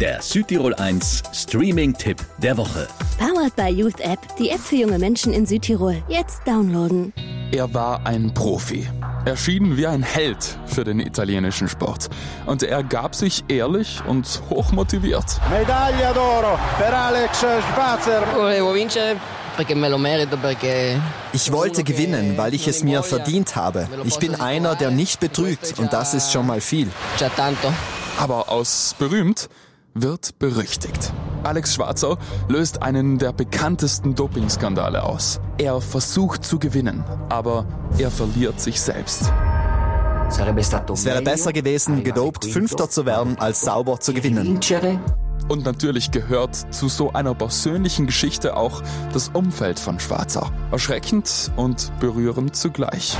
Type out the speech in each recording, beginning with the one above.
Der Südtirol 1 Streaming-Tipp der Woche. Powered by Youth App, die App für junge Menschen in Südtirol. Jetzt downloaden. Er war ein Profi. Erschienen wie ein Held für den italienischen Sport. Und er gab sich ehrlich und hochmotiviert. Medaglia d'oro per Alex Schwarzer. Volevo vincere perché me lo merito, perché Ich wollte gewinnen, weil ich es mir verdient habe. Ich bin einer, der nicht betrügt und das ist schon mal viel. già tanto. Aber aus berühmt wird berüchtigt. Alex Schwarzer löst einen der bekanntesten Dopingskandale aus. Er versucht zu gewinnen, aber er verliert sich selbst. Es wäre besser gewesen, gedopt Fünfter zu werden, als sauber zu gewinnen. Und natürlich gehört zu so einer persönlichen Geschichte auch das Umfeld von Schwarzer. Erschreckend und berührend zugleich.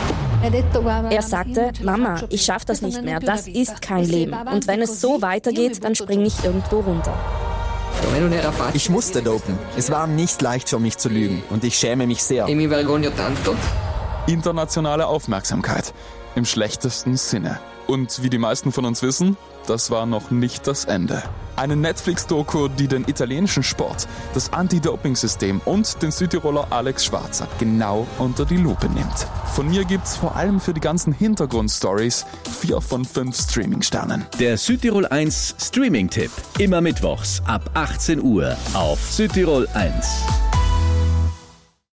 Er sagte, Mama, ich schaffe das nicht mehr, das ist kein Leben. Und wenn es so weitergeht, dann springe ich irgendwo runter. Ich musste dopen. Es war nicht leicht für mich zu lügen und ich schäme mich sehr. Internationale Aufmerksamkeit. Im schlechtesten Sinne. Und wie die meisten von uns wissen, das war noch nicht das Ende. Eine Netflix-Doku, die den italienischen Sport, das Anti-Doping-System und den Südtiroler Alex Schwarzer genau unter die Lupe nimmt. Von mir gibt's vor allem für die ganzen Hintergrundstories vier von fünf Streaming-Sternen. Der Südtirol 1 Streaming-Tipp. Immer mittwochs ab 18 Uhr auf Südtirol 1.